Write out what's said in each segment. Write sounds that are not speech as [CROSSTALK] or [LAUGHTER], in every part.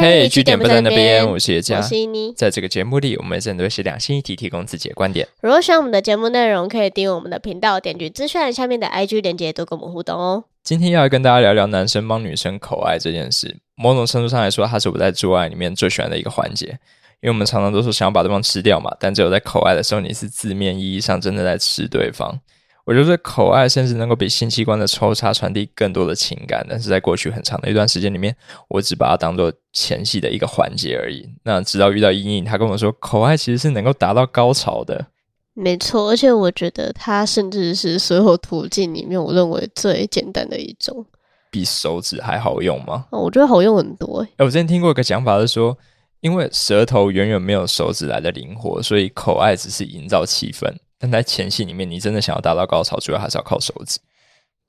嘿，据点不在那边，我是叶我佳。是依妮。在这个节目里，我们针对是两性议题提供自己的观点。如果喜欢我们的节目内容，可以订阅我们的频道，点击资讯栏下面的 IG 链接，多跟我们互动哦。今天要来跟大家聊聊男生帮女生口爱这件事。某种程度上来说，它是我在做爱里面最喜欢的一个环节，因为我们常常都说想要把对方吃掉嘛，但只有在口爱的时候，你是字面意义上真的在吃对方。我觉得口爱甚至能够比性器官的抽插传递更多的情感，但是在过去很长的一段时间里面，我只把它当做前戏的一个环节而已。那直到遇到阴影，他跟我说，口爱其实是能够达到高潮的。没错，而且我觉得它甚至是所有途径里面，我认为最简单的一种。比手指还好用吗？哦，我觉得好用很多诶。哎，我之前听过一个讲法是说，因为舌头远远没有手指来的灵活，所以口爱只是营造气氛。但在前戏里面，你真的想要达到高潮，主要还是要靠手指。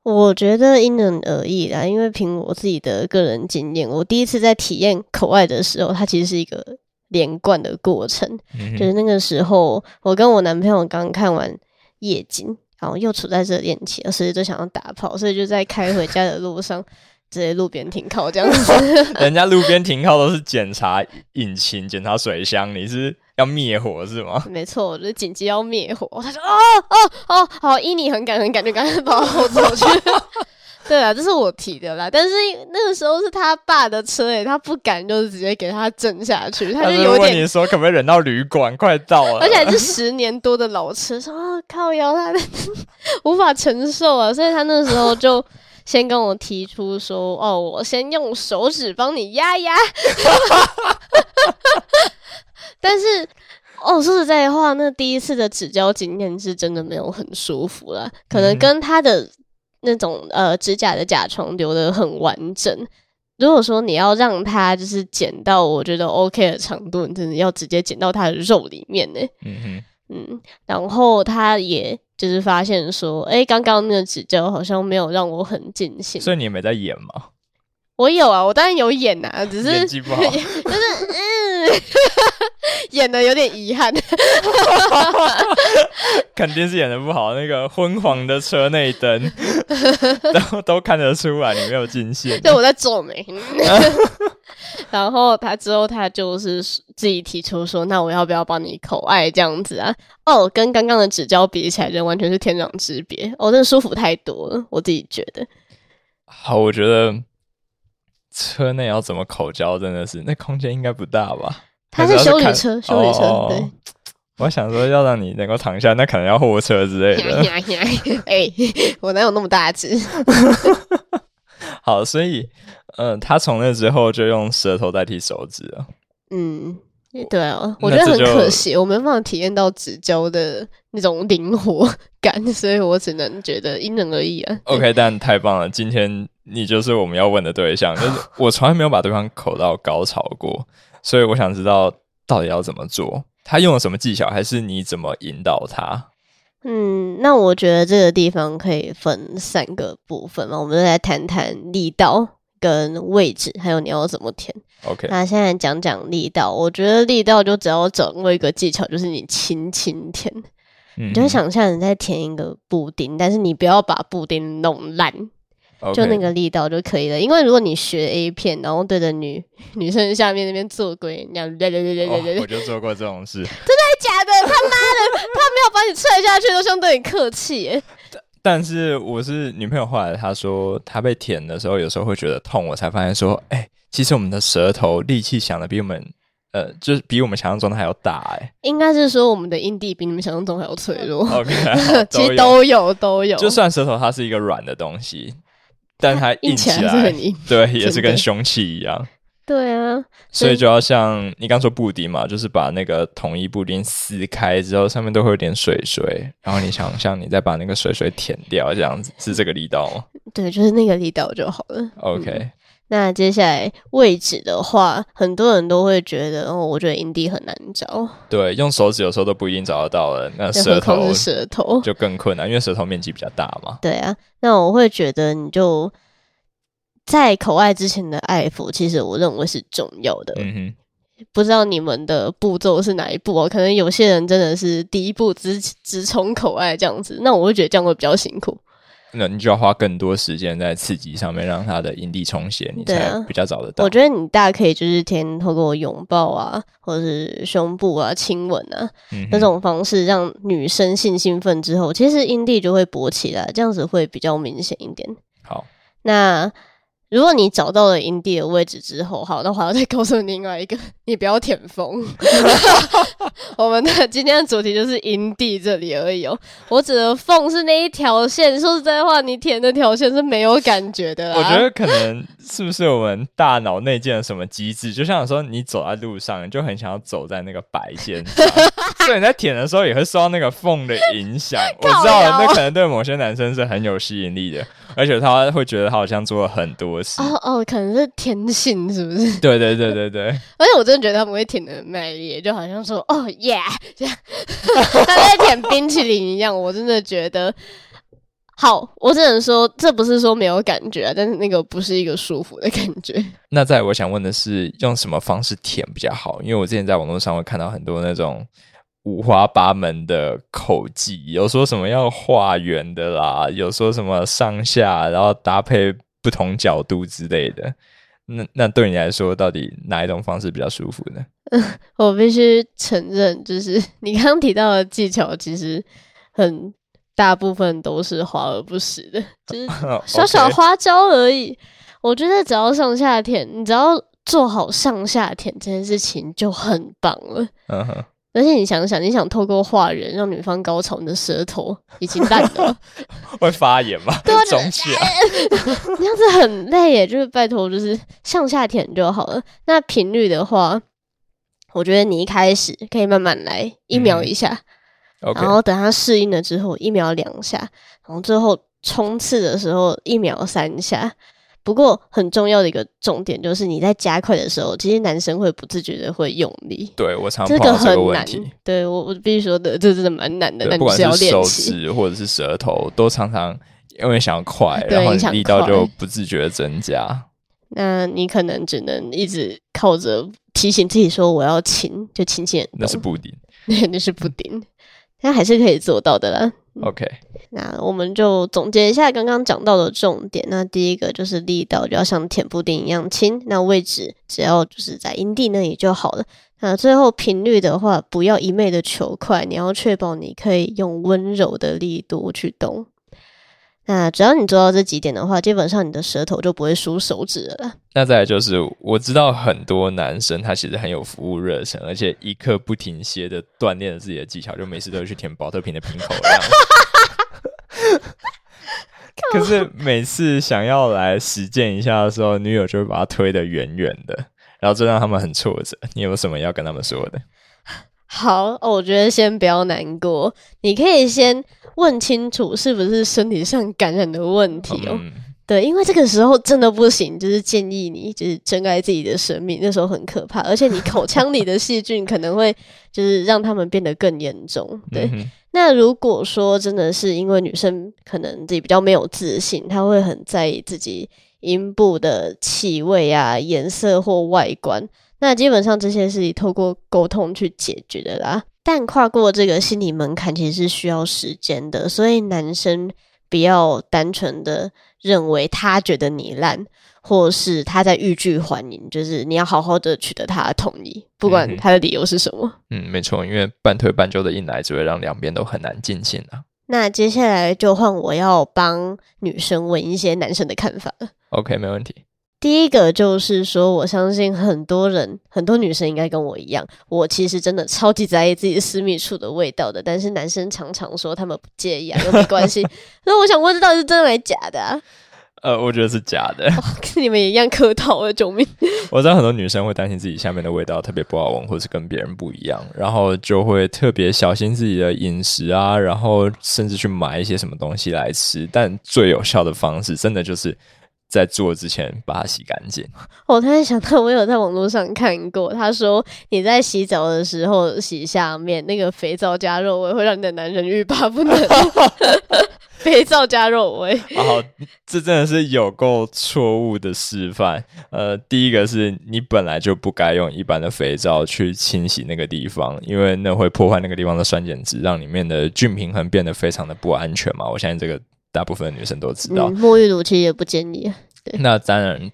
我觉得因人而异啦，因为凭我自己的个人经验，我第一次在体验口爱的时候，它其实是一个连贯的过程。嗯就是那个时候，我跟我男朋友刚看完夜景，然后又处在热恋期，所以就想要打炮，所以就在开回家的路上，直接路边停靠这样子。[LAUGHS] 人家路边停靠都是检查引擎、检查水箱，你是要灭火是吗？没错，我就紧急要灭火。他说：“哦哦哦，好，依你很赶很赶，就赶快把我后走去。[LAUGHS] ”对啊，这是我提的啦，但是那个时候是他爸的车诶，他不敢就是直接给他震下去，他他就有点问你说可不可以忍到旅馆，快到了，而且还是十年多的老车，说啊靠腰他 [LAUGHS] 无法承受啊，所以他那时候就先跟我提出说，哦，我先用手指帮你压压。[LAUGHS] 但是，哦，说实在话，那第一次的指交经验是真的没有很舒服啦，可能嗯跟他的那种呃指甲的甲床留的很完整。如果说你要让它就是剪到我觉得 OK 的长度，你真的要直接剪到它的肉里面呢。嗯哼，嗯，然后他也就是发现说，哎，刚刚那个指教好像没有让我很尽兴。所以你也没在演吗？我有啊，我当然有演啊，只是演技不好，[LAUGHS] 就是嗯，[LAUGHS] 演的有点遗憾。[LAUGHS] 肯定是演的不好，那个昏黄的车内灯 [LAUGHS] 都都看得出来你没有进线。对我在皱眉。然后他之后他就是自己提出说，那我要不要帮你口爱这样子啊？哦，跟刚刚的指交比起来，人完全是天壤之别。哦，真的舒服太多了，我自己觉得。好，我觉得车内要怎么口交，真的是那空间应该不大吧？它是修理车，修理车，哦对。我想说，要让你能够躺下，那可能要货车之类的。[LAUGHS] 哎、我哪有那么大只？[LAUGHS] 好，所以，呃，他从那之后就用舌头代替手指了。嗯，对啊，我觉得很可惜，我没办法体验到指交的那种灵活感，所以我只能觉得因人而异啊。OK，但太棒了，今天你就是我们要问的对象，就是 [LAUGHS] 我从来没有把对方口到高潮过，所以我想知道到底要怎么做，他用了什么技巧，还是你怎么引导他？嗯，那我觉得这个地方可以分三个部分嘛，我们就来谈谈力道跟位置，还有你要怎么填。OK，那现在讲讲力道，我觉得力道就只要掌握一个技巧，就是你轻轻填。嗯你就想象你在填一个布丁，但是你不要把布丁弄烂就那个力道就可以了。因为如果你学 A 片，然后对着女 [LAUGHS] 女生下面那边做鬼，那样对对对对对对哦，我就做过这种事，真的假的，[LAUGHS] 他妈的，他没有把你踹下去，都相对你客气耶。但是我是女朋友，后来她说她被舔的时候，有时候会觉得痛，我才发现说，哎、其实我们的舌头力气想的比我们，呃，就是比我们想象中的还要大、哎应该是说我们的阴蒂比你们想象中还要脆弱，，OK，其实都有都有，就算舌头它是一个软的东西，但它硬硬起起来。[LAUGHS] 对，也是跟凶器一样。对啊，所以就要像你刚说布丁嘛，就是把那个统一布丁撕开之后，上面都会有点水水，然后你想 [LAUGHS] 象你再把那个水水舔掉，这样子是这个力道吗对，就是那个力道就好了。？OK，那接下来位置的话，很多人都会觉得，哦，我觉得营地很难找，对，用手指有时候都不一定找得到了，那舌头是舌头。就更困难，因为舌头面积比较大嘛。对啊，那我会觉得你就在口爱之前的爱抚，其实我认为是重要的。嗯哼，不知道你们的步骤是哪一步哦？可能有些人真的是第一步直直冲口爱这样子，那我会觉得这样会比较辛苦。那你就要花更多时间在刺激上面，让他的阴蒂充血，你才比较找得到。我觉得你大可以就是先透过拥抱啊，或者是胸部啊、亲吻啊嗯那种方式，让女生性兴奋之后，其实阴蒂就会勃起来，这样子会比较明显一点。好，那如果你找到了营地的位置之后，好，那我还要再告诉你另外一个，你不要舔风。[LAUGHS] 我们的今天的主题就是营地这里而已哦。我指的缝是那一条线，说实在话，你舔那条线是没有感觉的啦。我觉得可能是不是我们大脑内建了什么机制？就像说你走在路上，你就很想要走在那个白线上，所以你在舔的时候也会受到那个缝的影响。[LAUGHS] 我知道那可能对某些男生是很有吸引力的，而且他会觉得他好像做了很多事。哦哦，可能是天性，是不是？对对对对对，[LAUGHS] 而且我真的觉得他们会舔的很卖力，就好像说“哦耶 [LAUGHS] ”这样，[LAUGHS] 他在舔冰淇淋一样。我真的觉得，好，我只能说这不是说没有感觉啊，但是那个不是一个舒服的感觉。那在我想问的是，用什么方式舔比较好？因为我之前在网络上会看到很多那种五花八门的口技，有说什么要画圆的啦，有说什么上下，然后搭配不同角度之类的。那那对你来说，到底哪一种方式比较舒服呢？[LAUGHS] 我必须承认，就是 [LAUGHS] 你刚刚提到的技巧，其实很大部分都是华而不实的，[LAUGHS] 就是小小花招而已。我觉得只要上下舔，你只要做好上下舔这件事情就很棒了。嗯哼，而且你想想，你想透过画人让女方高潮，你的舌头已经烂了，[LAUGHS] 会发炎吗？对啊肿起来。这样子很累耶。就是拜托，就是上下舔就好了。那频率的话，我觉得你一开始可以慢慢来，一秒一下然后等它适应了之后，一秒两下，然后最后冲刺的时候一秒三下。不过很重要的一个重点就是你在加快的时候，其实男生会不自觉的会用力，对我常这个碰到这个很难问题。。对我我必须说的，这真的蛮难的。不管是手。指或者是舌头，都常常因为想要快，然后力道就不自觉的增加。那你可能只能一直靠着提醒自己说我要亲，就轻轻，那是布丁。那 [LAUGHS] 那是布丁，但还是可以做到的啦。OK，那我们就总结一下刚刚讲到的重点。那第一个就是力道就要像舔布丁一样轻，那位置只要就是在阴蒂那里就好了。那最后频率的话，不要一昧的求快，你要确保你可以用温柔的力度去动。那只要你做到这几点的话，基本上你的舌头就不会输手指了。那再来就是，我知道很多男生他其实很有服务热忱，而且一刻不停歇的锻炼自己的技巧，就每次都会去舔保特瓶的瓶口一样。[LAUGHS] 可是每次想要来实践一下的时候，女友就会把他推得远远的，然后这让他们很挫折。你有什么要跟他们说的？好，哦我觉得先不要难过，你可以先问清楚是不是身体上感染的问题哦。嗯，对，因为这个时候真的不行，就是建议你就是珍爱自己的生命，那时候很可怕，而且你口腔里的细菌可能会就是让他们变得更严重。对，嗯那如果说真的是因为女生可能自己比较没有自信，她会很在意自己阴部的气味啊、颜色或外观，那基本上这些是透过沟通去解决的啦。但跨过这个心理门槛其实是需要时间的，所以男生不要单纯的认为他觉得你烂，或是他在欲拒还迎，就是你要好好的取得他的同意，不管他的理由是什么。嗯，没错，因为半推半就的硬来，只会让两边都很难尽兴啊。那接下来就换我要帮女生问一些男生的看法了。OK，没问题。第一个就是说，我相信很多人，很多女生应该跟我一样，我其实真的超级在意自己私密处的味道的。但是男生常常说他们不介意啊，又没关系。[LAUGHS] 那我想问，这到底是真的还是假的啊？[LAUGHS] 呃，我觉得是假的。跟你们一样客套啊，救命！我知道很多女生会担心自己下面的味道特别不好闻，或是跟别人不一样，然后就会特别小心自己的饮食啊，然后甚至去买一些什么东西来吃。但最有效的方式，真的就是在做之前把它洗干净。我突然想到，我有在网络上看过，他说你在洗澡的时候洗下面那个肥皂加肉味，会让你的男人欲罢不能。[LAUGHS] 肥皂加肉味，然后这真的是有够错误的示范。呃，第一个是你本来就不该用一般的肥皂去清洗那个地方，因为那会破坏那个地方的酸碱值，让里面的菌平衡变得非常的不安全嘛。我相信这个大部分女生都知道。嗯，沐浴乳其实也不建议。对那当然，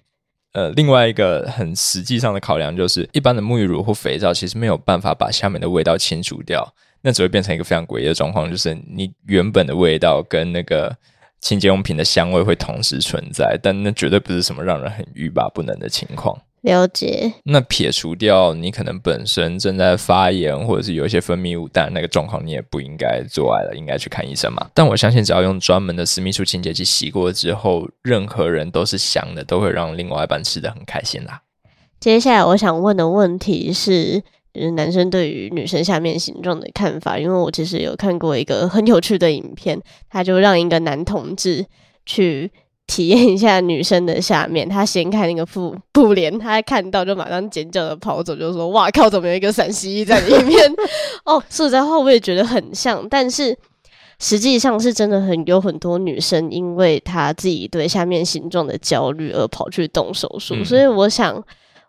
呃，另外一个很实际上的考量就是，一般的沐浴乳或肥皂其实没有办法把下面的味道清除掉，那只会变成一个非常诡异的状况，就是你原本的味道跟那个清洁用品的香味会同时存在，但那绝对不是什么让人很欲罢不能的情况。了解。那撇除掉你可能本身正在发炎，或者是有一些分泌物，但那个状况你也不应该做爱了，应该去看医生嘛。但我相信，只要用专门的私密处清洁剂洗过之后，任何人都是香的，都会让另外一半吃的很开心啦。接下来我想问的问题是，就是男生对于女生下面形状的看法，因为我其实有看过一个很有趣的影片，他就让一个男同志去。体验一下女生的下面，他掀开那个布布帘，他看到就马上尖叫的跑走，就说：“哇靠，怎么有一个陕西在里面？” [LAUGHS] 哦，说实在话，我也觉得很像，但是实际上是真的很有很多女生，因为她自己对下面形状的焦虑而跑去动手术。所以我想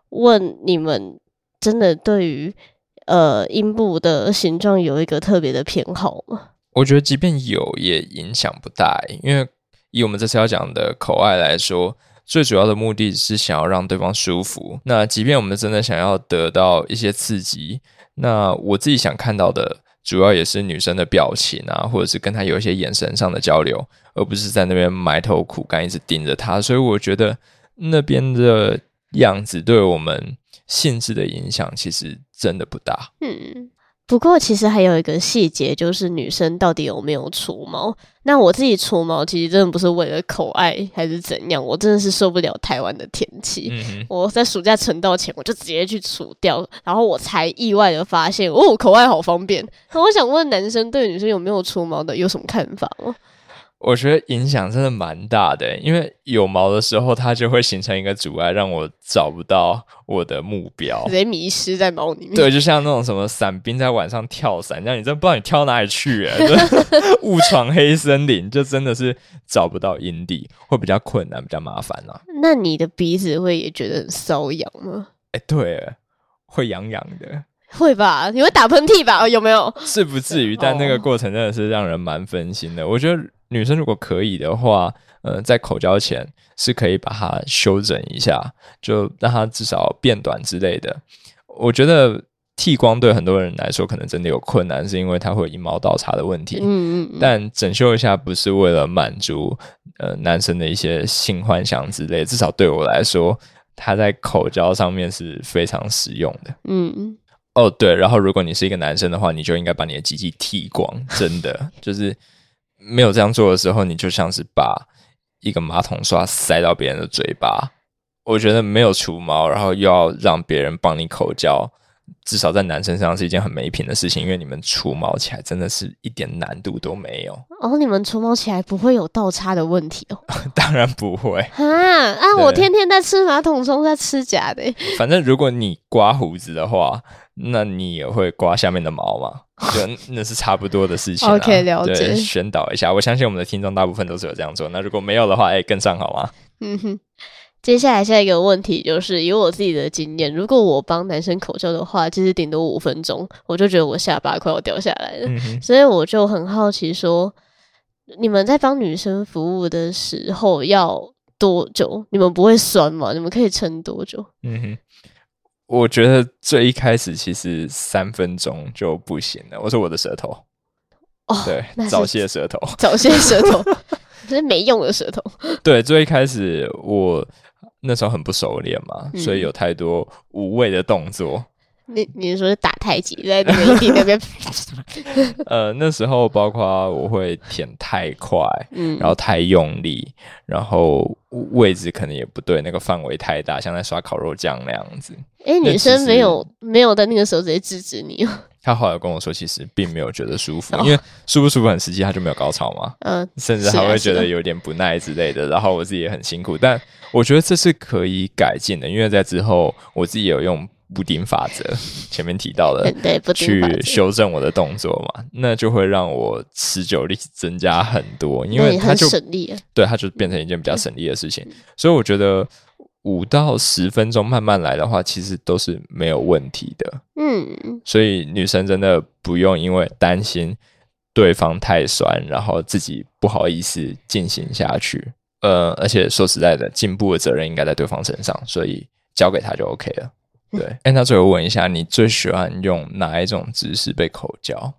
问你们，真的对于呃阴部的形状有一个特别的偏好吗？我觉得即便有，也影响不大，因为。以我们这次要讲的口爱来说，最主要的目的是想要让对方舒服。那即便我们真的想要得到一些刺激，那我自己想看到的，主要也是女生的表情啊，或者是跟她有一些眼神上的交流，而不是在那边埋头苦干，一直盯着她。所以我觉得那边的样子对我们性质的影响，其实真的不大。嗯。不过，其实还有一个细节，就是女生到底有没有除毛？那我自己除毛，其实真的不是为了口爱还是怎样，我真的是受不了台湾的天气。我在暑假存到钱，我就直接去除掉，然后我才意外的发现，哦，口爱好方便。那我想问，男生对女生有没有除毛的有什么看法吗？我觉得影响真的蛮大的，因为有毛的时候，它就会形成一个阻碍，让我找不到我的目标，直接迷失在毛里面。对，就像那种什么伞兵在晚上跳伞，这样你真不知道你跳哪里去，哎，误闯黑森林，就真的是找不到营地，会比较困难，比较麻烦啊。那你的鼻子会也觉得很瘙痒吗？哎，对，会痒痒的。会吧？你会打喷嚏吧？有没有？是不至于，但那个过程真的是让人蛮分心的。我觉得女生如果可以的话，呃，在口交前是可以把它修整一下，就让它至少变短之类的。我觉得剃光对很多人来说可能真的有困难，是因为它会阴毛倒插的问题。嗯嗯。但整修一下不是为了满足呃男生的一些性幻想之类，至少对我来说，它在口交上面是非常实用的。嗯嗯。哦，对，然后如果你是一个男生的话，你就应该把你的鸡鸡剃光，真的 [LAUGHS] 就是没有这样做的时候，你就像是把一个马桶刷塞到别人的嘴巴。我觉得没有除毛，然后又要让别人帮你口交。至少在男生身上是一件很没品的事情，因为你们除毛起来真的是一点难度都没有。哦，你们除毛起来不会有倒插的问题哦？[LAUGHS] 当然不会啊！啊，我天天在吃马桶松，在吃假的。反正如果你刮胡子的话，那你也会刮下面的毛嘛？就 [LAUGHS] 那是差不多的事情。OK，了解。宣导一下，我相信我们的听众大部分都是有这样做。那如果没有的话，哎，跟上好吗？嗯哼。接下来下一个问题就是，以我自己的经验，如果我帮男生口交的话，其实顶多五分钟，我就觉得我下巴快要掉下来了。所以我就很好奇，说你们在帮女生服务的时候要多久？你们不会酸吗？你们可以撑多久？嗯哼，我觉得最一开始其实三分钟就不行了。我说我的舌头，哦，对，早泄舌头，早泄舌头，这是没用的舌头。[LAUGHS] 对，最一开始我。那时候很不熟练嘛，所以有太多无谓的动作。你你说是打太极在那个地那边？[LAUGHS] 呃，那时候包括我会舔太快，嗯，然后太用力，然后位置可能也不对，那个范围太大，像在刷烤肉酱那样子。哎，女生没有没有在那个时候直接制止你。他后来跟我说，其实并没有觉得舒服，因为舒不舒服很实际，他就没有高潮嘛。[LAUGHS] 嗯，甚至还会觉得有点不耐之类的。然后我自己也很辛苦，但我觉得这是可以改进的，因为在之后我自己有用布丁法则，[LAUGHS] 前面提到的，对，去修正我的动作嘛，那就会让我持久力增加很多，因为它就省力，对，它就变成一件比较省力的事情。所以我觉得。五到十分钟慢慢来的话，其实都是没有问题的。嗯，所以女生真的不用因为担心对方太酸，然后自己不好意思进行下去。呃，而且说实在的，进步的责任应该在对方身上，所以交给他就 OK 了。对，哎，那最后问一下，你最喜欢用哪一种姿势被口交？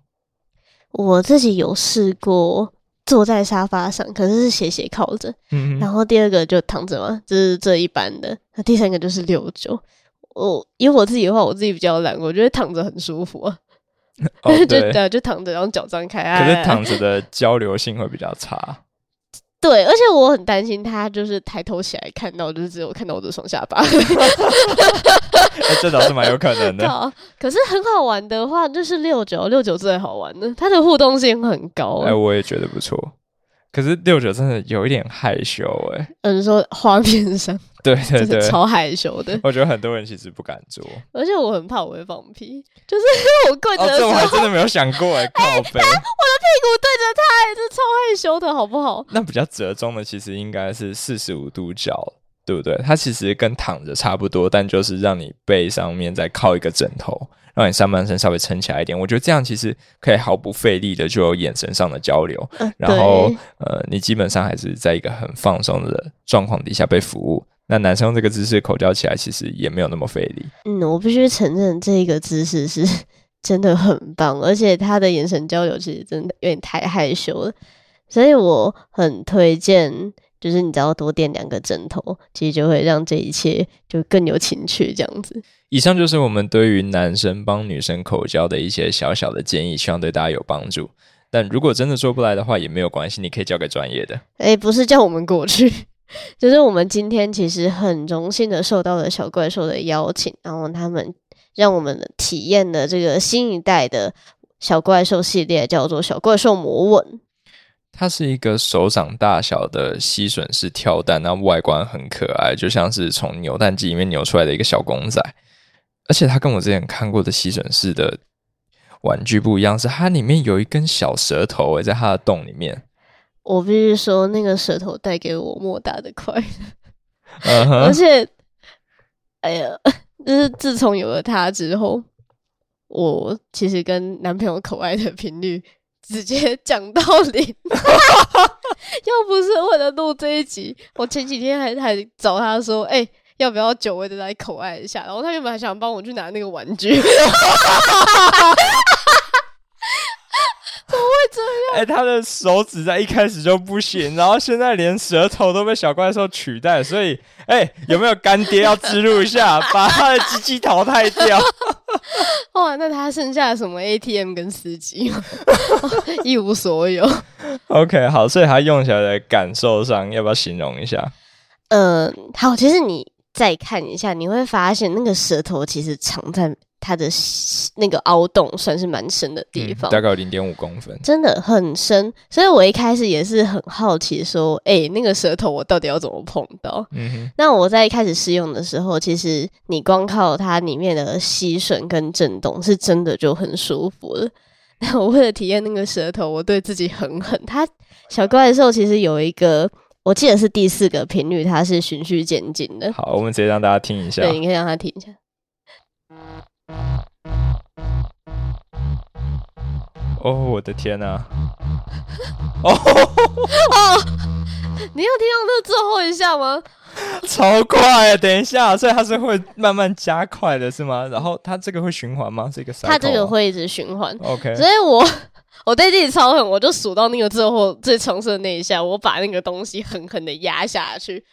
我自己有试过坐在沙发上，可是是斜斜靠着。嗯，然后第二个就躺着嘛，这是这一般的。那第三个就是六九。我因为我自己的话，我自己比较懒，我觉得躺着很舒服啊。哦，[LAUGHS] 对，就躺着，然后脚张开。可是躺着的交流性会比较差。对，而且我很担心他就是抬头起来看到，就是只有看到我的双下巴。[LAUGHS] 这倒是蛮有可能的。[LAUGHS] 可是很好玩的话，就是六九六九最好玩的，它的互动性很高。哎，我也觉得不错。可是六九真的有一点害羞哎。嗯，说画面上。对对对，超害羞的。我觉得很多人其实不敢做，而且我很怕我会放屁，就是 [LAUGHS] 我跪着。这我还真的没有想过 [LAUGHS] 哎，靠背。我的屁股对着他，这超害羞的好不好？那比较折中的其实应该是四十五度角，对不对？它其实跟躺着差不多，但就是让你背上面再靠一个枕头，让你上半身稍微撑起来一点。我觉得这样其实可以毫不费力的就有眼神上的交流，然后呃，你基本上还是在一个很放松的状况底下被服务。那男生用这个姿势口交起来，其实也没有那么费力。嗯，我必须承认，这个姿势是真的很棒，而且他的眼神交流其实真的有点太害羞了，所以我很推荐，就是你只要多垫两个枕头，其实就会让这一切就更有情趣。这样子，以上就是我们对于男生帮女生口交的一些小小的建议，希望对大家有帮助。但如果真的做不来的话，也没有关系，你可以交给专业的。哎，不是叫我们过去。[LAUGHS] 就是我们今天其实很荣幸的受到了小怪兽的邀请，然后他们让我们体验的这个新一代的小怪兽系列，叫做小怪兽魔吻。它是一个手掌大小的吸吮式跳蛋，那外观很可爱，就像是从扭蛋机里面扭出来的一个小公仔。而且它跟我之前看过的吸吮式的玩具不一样，是它里面有一根小舌头诶，在它的洞里面。我必须说，那个舌头带给我莫大的快乐，而且，哎呀，就是自从有了它之后，我其实跟男朋友口爱的频率直接讲到零。[LAUGHS] 要不是为了录这一集，我前几天还还找他说，哎，要不要久违的来口爱一下？然后他原本还想帮我去拿那个玩具。[LAUGHS] 哎，他的手指在一开始就不行，然后现在连舌头都被小怪兽取代，所以，哎，有没有干爹要植入一下，把他的机器淘汰掉？[LAUGHS] 哇，那他剩下什么 ATM 跟司机 [LAUGHS] 一无所有。OK，好，所以他用起来的感受上，要不要形容一下？嗯，好，其实你再看一下，你会发现那个舌头其实藏在。它的那个凹洞算是蛮深的地方，大概有零点五公分，真的很深。所以我一开始也是很好奇，说，哎，那个舌头我到底要怎么碰到？嗯哼。那我在一开始试用的时候，其实你光靠它里面的吸吮跟震动，是真的就很舒服了。[LAUGHS] 那我为了体验那个舌头，我对自己很狠。它小怪兽其实有一个，我记得是第四个频率，它是循序渐进的。好，我们直接让大家听一下。对，你可以让他听一下。哦，我的天哪！[LAUGHS] 哦，你有听到那最后一下吗？超快！等一下，所以它是会慢慢加快的，是吗？然后它这个会循环吗？这个它这个会一直循环。OK，所以我我对自己超狠，我就数到那个最后最橙色的那一下，我把那个东西狠狠的压下去，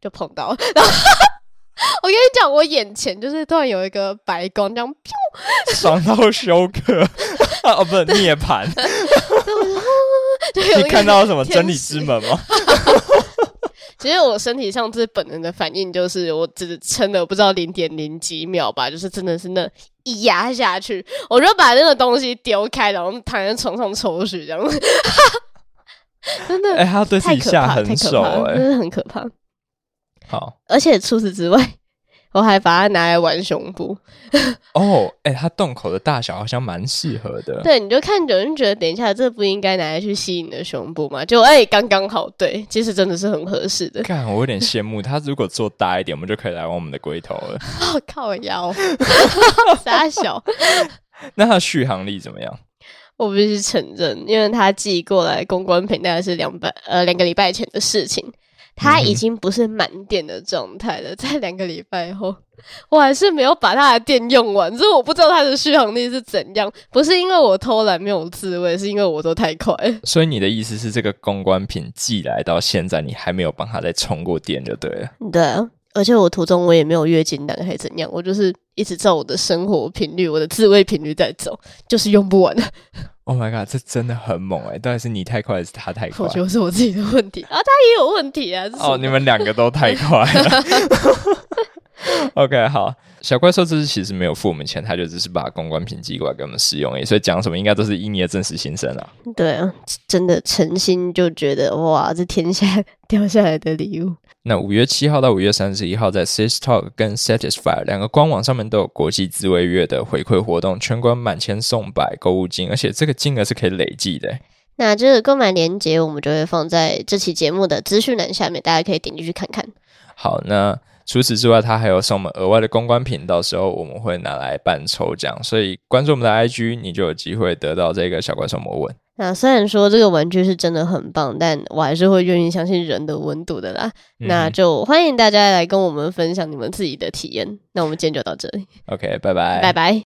就碰到。然后 [LAUGHS] 我跟你讲，我眼前就是突然有一个白光，这样噗，爽到休克。[LAUGHS] 哦，不是涅槃。[LAUGHS] 你看到什么真理之门吗？其实我身体上最本能的反应就是，我只撑了不知道零点零几秒吧，就是真的是那一压下去，我就把那个东西丢开，然后躺在床上抽血，这样。真的，哎，他对自己下狠手，哎，真的很可怕。好，而且除此之外。[LAUGHS] 我还把它拿来玩胸部哦，哎，它洞口的大小好像蛮适合的。对，你就看有人觉得，等一下这不应该拿来去吸引的胸部吗？就哎，刚刚好，对，其实真的是很合适的。[LAUGHS] 看，我有点羡慕他，如果做大一点，我们就可以来玩我们的龟头了。[LAUGHS] 靠腰，傻小。那它续航力怎么样？我必须承认，因为他寄过来公关品大概是两百呃两个礼拜前的事情，他已经不是满电的状态了。[LAUGHS] 在两个礼拜后，我还是没有把它的电用完，所以我不知道它的续航力是怎样。不是因为我偷懒没有自慰，是因为我都太快。所以你的意思是，这个公关品寄来到现在，你还没有帮它再充过电就对了。对啊，而且我途中我也没有月经来还是怎样，我就是一直照我的生活频率、我的自慰频率在走，就是用不完。Oh my god，这真的很猛哎！到底是你太快，还是他太快？我觉得是我自己的问题啊，他也有问题啊。哦，你们两个都太快了。[LAUGHS] OK，好，小怪兽这次其实没有付我们钱，他就只是把公关品寄过来给我们试用，所以讲什么应该都是因你的真实心声啊。对啊，真的诚心就觉得哇，这天下掉下来的礼物。那五月七号到五月三十一号，在 Sis Talk 跟 Satisfy 两个官网上面都有国际自卫月的回馈活动，全馆满千送百购物金，而且这个金额是可以累计的。那这个购买链接我们就会放在这期节目的资讯栏下面，大家可以点进去看看。好，那除此之外，它还有送我们额外的公关品，到时候我们会拿来办抽奖，所以关注我们的 IG，你就有机会得到这个小怪兽魔吻。那虽然说这个玩具是真的很棒，但我还是会愿意相信人的温度的啦。那就欢迎大家来跟我们分享你们自己的体验。那我们今天就到这里，OK，拜拜，拜拜。